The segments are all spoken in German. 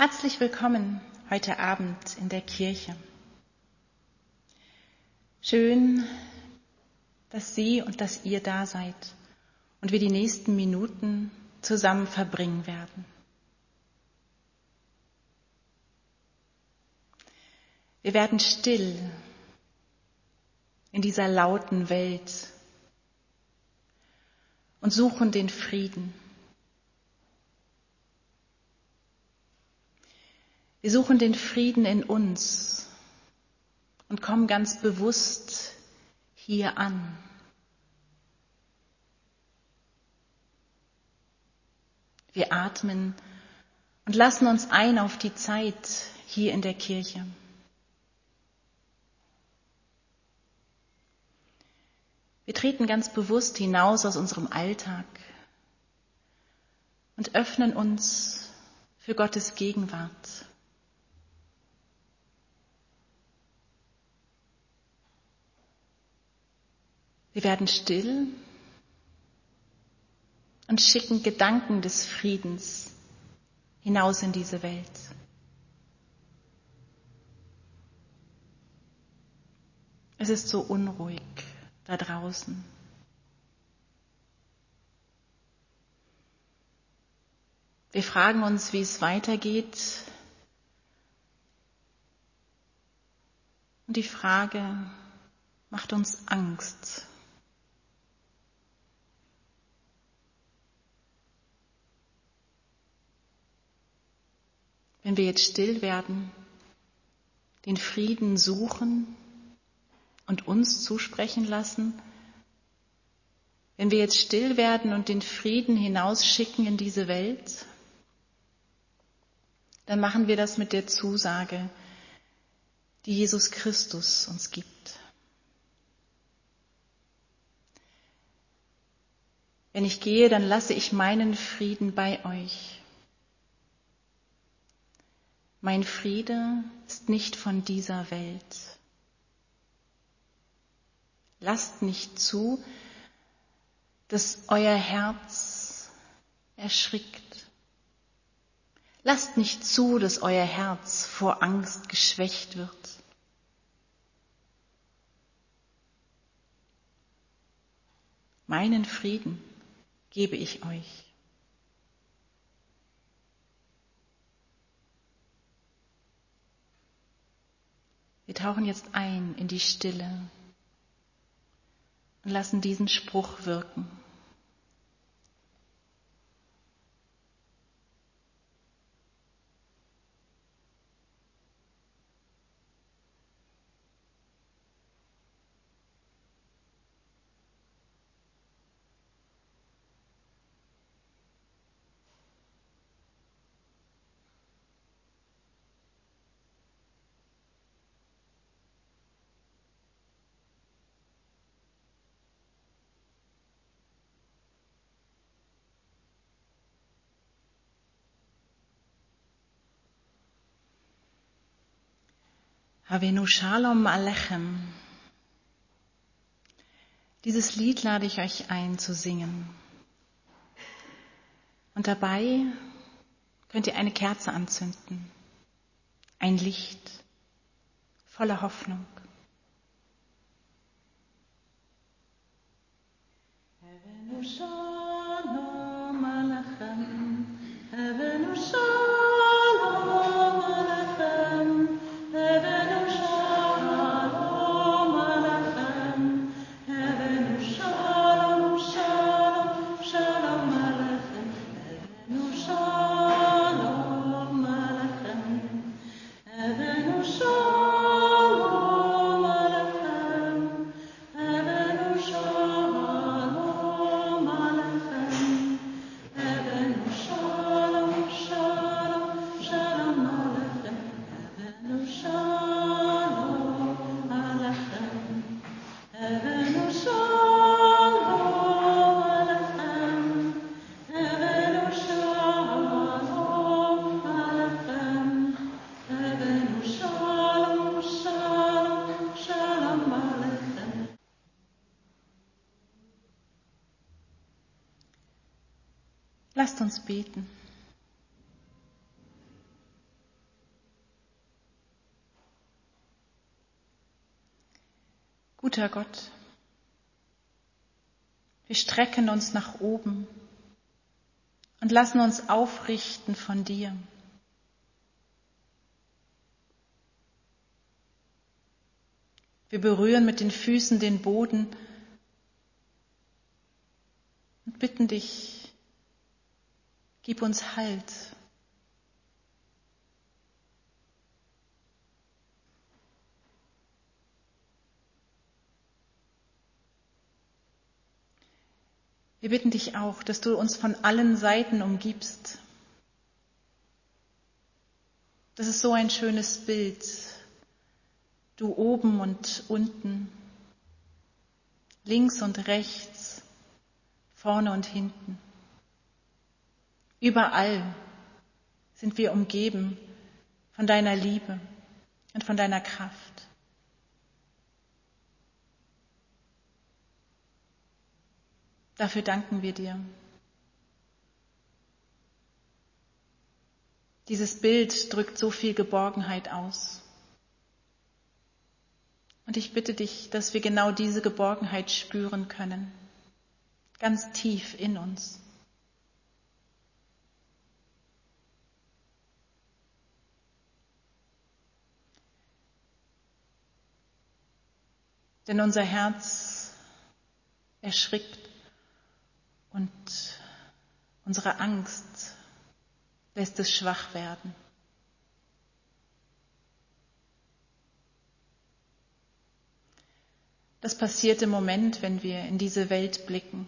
Herzlich willkommen heute Abend in der Kirche. Schön, dass Sie und dass ihr da seid und wir die nächsten Minuten zusammen verbringen werden. Wir werden still in dieser lauten Welt und suchen den Frieden. Wir suchen den Frieden in uns und kommen ganz bewusst hier an. Wir atmen und lassen uns ein auf die Zeit hier in der Kirche. Wir treten ganz bewusst hinaus aus unserem Alltag und öffnen uns für Gottes Gegenwart. Wir werden still und schicken Gedanken des Friedens hinaus in diese Welt. Es ist so unruhig da draußen. Wir fragen uns, wie es weitergeht. Und die Frage macht uns Angst. Wenn wir jetzt still werden, den Frieden suchen und uns zusprechen lassen, wenn wir jetzt still werden und den Frieden hinausschicken in diese Welt, dann machen wir das mit der Zusage, die Jesus Christus uns gibt. Wenn ich gehe, dann lasse ich meinen Frieden bei euch. Mein Friede ist nicht von dieser Welt. Lasst nicht zu, dass euer Herz erschrickt. Lasst nicht zu, dass euer Herz vor Angst geschwächt wird. Meinen Frieden gebe ich euch. Wir tauchen jetzt ein in die Stille und lassen diesen Spruch wirken. Havenu Shalom Alechem. Dieses Lied lade ich euch ein zu singen. Und dabei könnt ihr eine Kerze anzünden. Ein Licht voller Hoffnung. Havenu Shalom beten. Guter Gott, wir strecken uns nach oben und lassen uns aufrichten von dir. Wir berühren mit den Füßen den Boden und bitten dich, gib uns Halt. Wir bitten dich auch, dass du uns von allen Seiten umgibst. Das ist so ein schönes Bild. Du oben und unten, links und rechts, vorne und hinten. Überall sind wir umgeben von deiner Liebe und von deiner Kraft. Dafür danken wir dir. Dieses Bild drückt so viel Geborgenheit aus. Und ich bitte dich, dass wir genau diese Geborgenheit spüren können, ganz tief in uns. Denn unser Herz erschrickt und unsere Angst lässt es schwach werden. Das passiert im Moment, wenn wir in diese Welt blicken,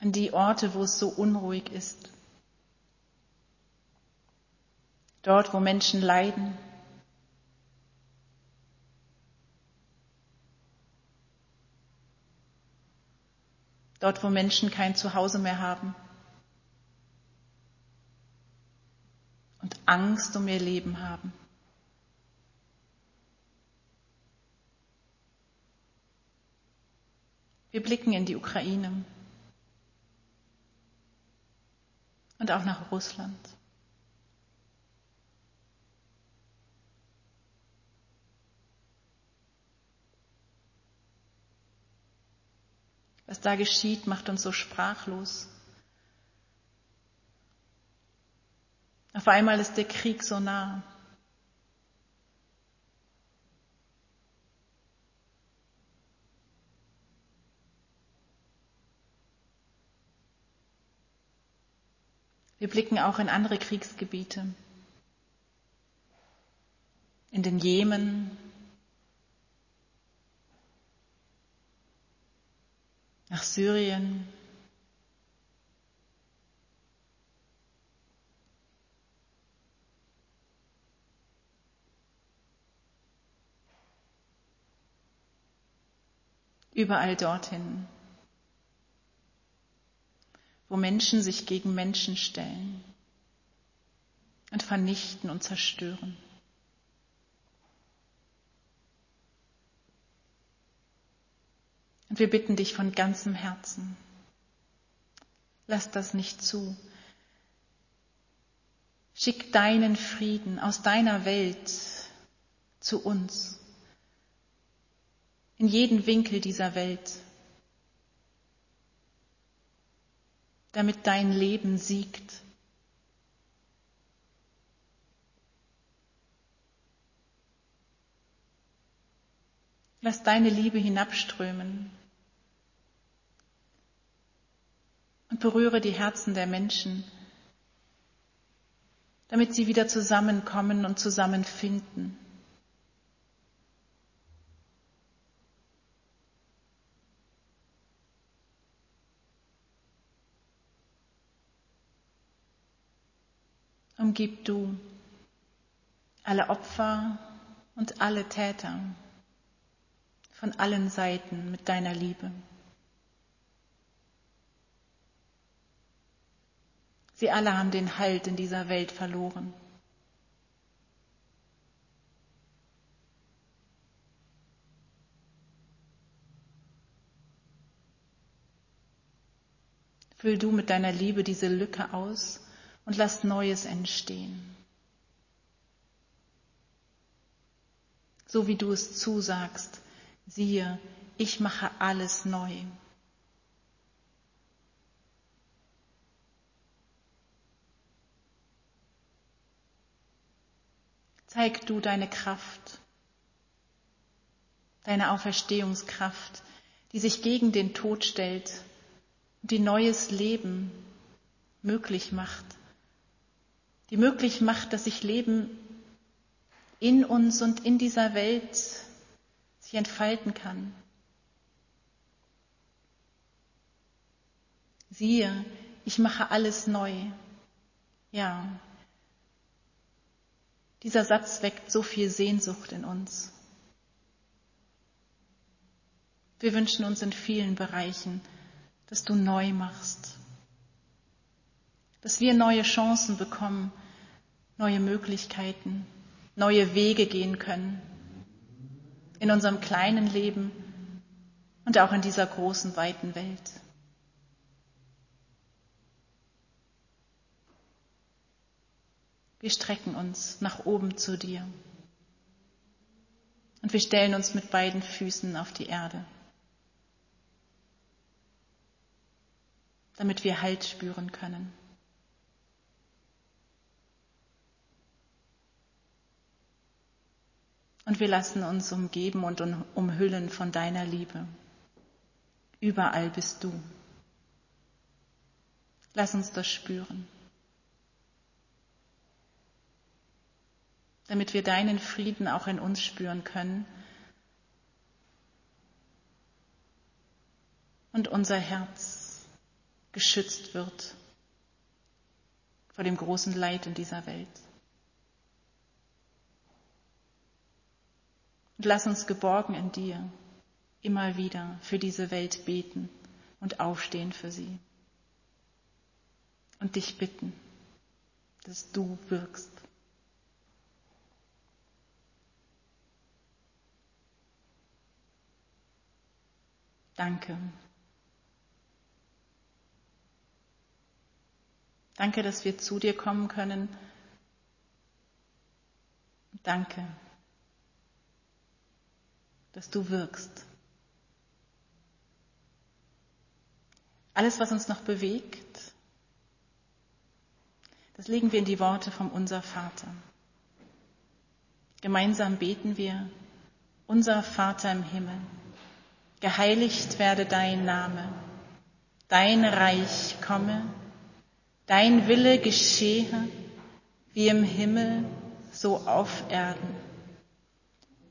an die Orte, wo es so unruhig ist, dort, wo Menschen leiden, dort wo Menschen kein Zuhause mehr haben und Angst um ihr Leben haben. Wir blicken in die Ukraine und auch nach Russland. Was da geschieht, macht uns so sprachlos. Auf einmal ist der Krieg so nah. Wir blicken auch in andere Kriegsgebiete, in den Jemen, nach Syrien. Überall dorthin, wo Menschen sich gegen Menschen stellen und vernichten und zerstören. Und wir bitten dich von ganzem Herzen, lass das nicht zu. Schick deinen Frieden aus deiner Welt zu uns, in jeden Winkel dieser Welt, damit dein Leben siegt. Lass deine Liebe hinabströmen und berühre die Herzen der Menschen, damit sie wieder zusammenkommen und zusammenfinden. Umgib du alle Opfer und alle Täter von allen Seiten mit deiner Liebe. Sie alle haben den Halt in dieser Welt verloren. Füll du mit deiner Liebe diese Lücke aus und lass Neues entstehen. so wie du es zusagst. Siehe, ich mache alles neu. Zeig du deine Kraft, deine Auferstehungskraft, die sich gegen den Tod stellt und die neues Leben möglich macht, die möglich macht, dass sich Leben in uns und in dieser Welt sich entfalten kann. Siehe, ich mache alles neu. Ja, dieser Satz weckt so viel Sehnsucht in uns. Wir wünschen uns in vielen Bereichen, dass du neu machst, dass wir neue Chancen bekommen, neue Möglichkeiten, neue Wege gehen können in unserem kleinen Leben und auch in dieser großen, weiten Welt. Wir strecken uns nach oben zu dir und wir stellen uns mit beiden Füßen auf die Erde, damit wir Halt spüren können. Und wir lassen uns umgeben und umhüllen von deiner Liebe. Überall bist du. Lass uns das spüren. Damit wir deinen Frieden auch in uns spüren können und unser Herz geschützt wird vor dem großen Leid in dieser Welt. Lass uns geborgen in dir immer wieder für diese Welt beten und aufstehen für sie. Und dich bitten, dass du wirkst. Danke. Danke, dass wir zu dir kommen können. Danke, dass du wirkst. Alles, was uns noch bewegt, das legen wir in die Worte vom Unser Vater. Gemeinsam beten wir, unser Vater im Himmel, geheiligt werde dein Name, dein Reich komme, dein Wille geschehe, wie im Himmel, so auf Erden.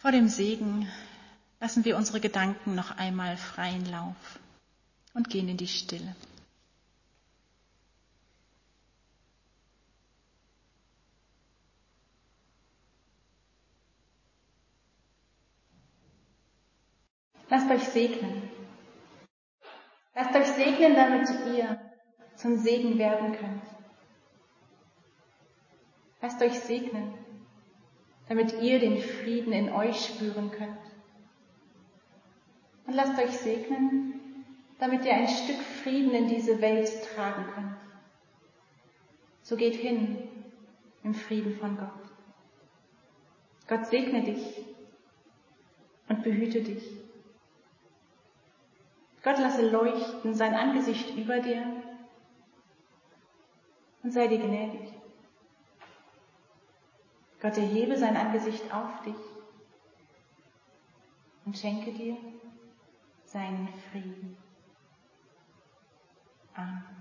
Vor dem Segen lassen wir unsere Gedanken noch einmal freien Lauf und gehen in die Stille. Lasst euch segnen. Lasst euch segnen, damit ihr zum Segen werden könnt. Lasst euch segnen, damit ihr den Frieden in euch spüren könnt. Und lasst euch segnen, damit ihr ein Stück Frieden in diese Welt tragen könnt. So geht hin im Frieden von Gott. Gott segne dich und behüte dich. Gott lasse leuchten sein Angesicht über dir und sei dir gnädig. Gott erhebe sein Angesicht auf dich und schenke dir seinen Frieden. Amen.